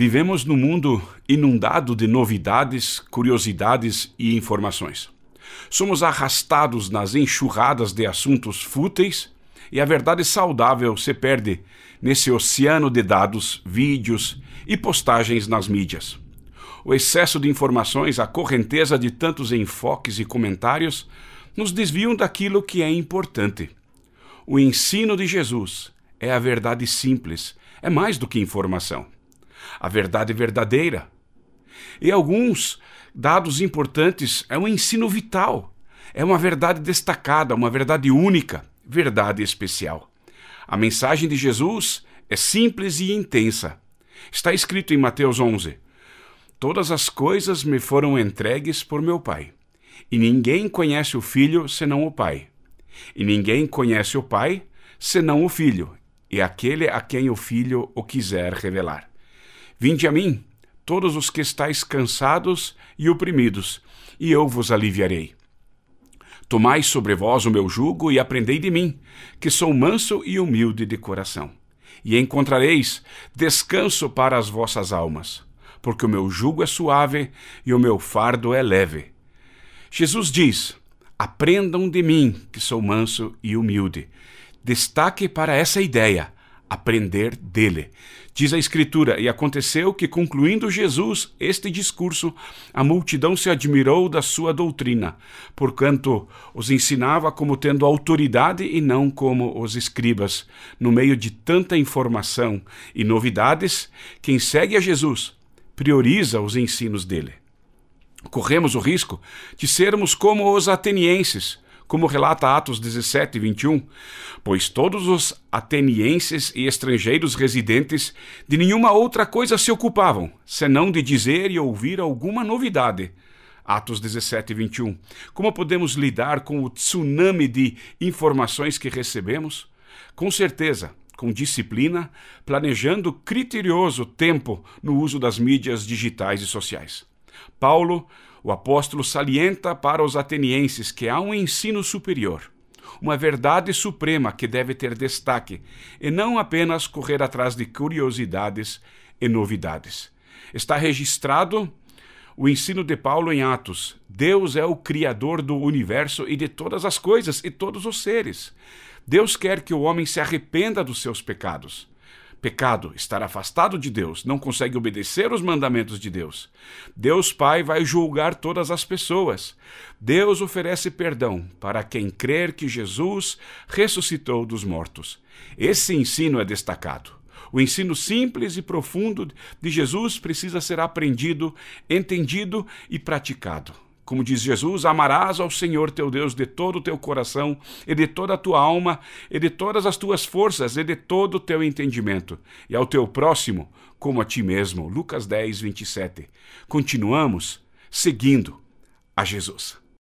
Vivemos num mundo inundado de novidades, curiosidades e informações. Somos arrastados nas enxurradas de assuntos fúteis e a verdade saudável se perde nesse oceano de dados, vídeos e postagens nas mídias. O excesso de informações, a correnteza de tantos enfoques e comentários nos desviam daquilo que é importante. O ensino de Jesus é a verdade simples, é mais do que informação a verdade verdadeira. E alguns dados importantes é um ensino vital, é uma verdade destacada, uma verdade única, verdade especial. A mensagem de Jesus é simples e intensa. Está escrito em Mateus 11: Todas as coisas me foram entregues por meu Pai, e ninguém conhece o Filho senão o Pai, e ninguém conhece o Pai senão o Filho, e aquele a quem o Filho o quiser revelar. Vinde a mim, todos os que estáis cansados e oprimidos, e eu vos aliviarei. Tomai sobre vós o meu jugo e aprendei de mim, que sou manso e humilde de coração, e encontrareis descanso para as vossas almas, porque o meu jugo é suave e o meu fardo é leve. Jesus diz: Aprendam de mim, que sou manso e humilde. Destaque para essa ideia aprender dele. Diz a Escritura: E aconteceu que, concluindo Jesus este discurso, a multidão se admirou da sua doutrina, porquanto os ensinava como tendo autoridade e não como os escribas. No meio de tanta informação e novidades, quem segue a Jesus prioriza os ensinos dele. Corremos o risco de sermos como os atenienses como relata Atos 17, 21, pois todos os atenienses e estrangeiros residentes de nenhuma outra coisa se ocupavam, senão de dizer e ouvir alguma novidade. Atos 17, 21. Como podemos lidar com o tsunami de informações que recebemos? Com certeza, com disciplina, planejando criterioso tempo no uso das mídias digitais e sociais. Paulo o apóstolo salienta para os atenienses que há um ensino superior, uma verdade suprema que deve ter destaque, e não apenas correr atrás de curiosidades e novidades. Está registrado o ensino de Paulo em Atos: Deus é o Criador do universo e de todas as coisas e todos os seres. Deus quer que o homem se arrependa dos seus pecados pecado, estar afastado de Deus, não consegue obedecer os mandamentos de Deus. Deus Pai vai julgar todas as pessoas. Deus oferece perdão para quem crer que Jesus ressuscitou dos mortos. Esse ensino é destacado. O ensino simples e profundo de Jesus precisa ser aprendido, entendido e praticado. Como diz Jesus, amarás ao Senhor teu Deus de todo o teu coração, e de toda a tua alma, e de todas as tuas forças, e de todo o teu entendimento, e ao teu próximo como a ti mesmo. Lucas 10, 27. Continuamos seguindo a Jesus.